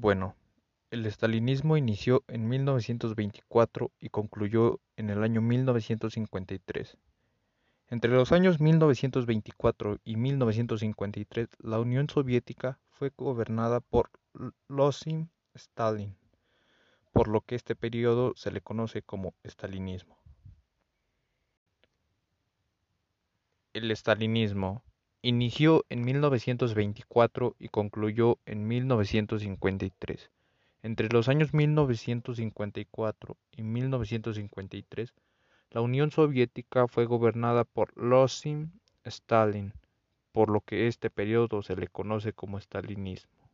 Bueno, el estalinismo inició en 1924 y concluyó en el año 1953. Entre los años 1924 y 1953, la Unión Soviética fue gobernada por Losif Stalin, por lo que este periodo se le conoce como estalinismo. El estalinismo inició en 1924 y concluyó en 1953. Entre los años 1954 y 1953, la Unión Soviética fue gobernada por Losif Stalin, por lo que este periodo se le conoce como estalinismo.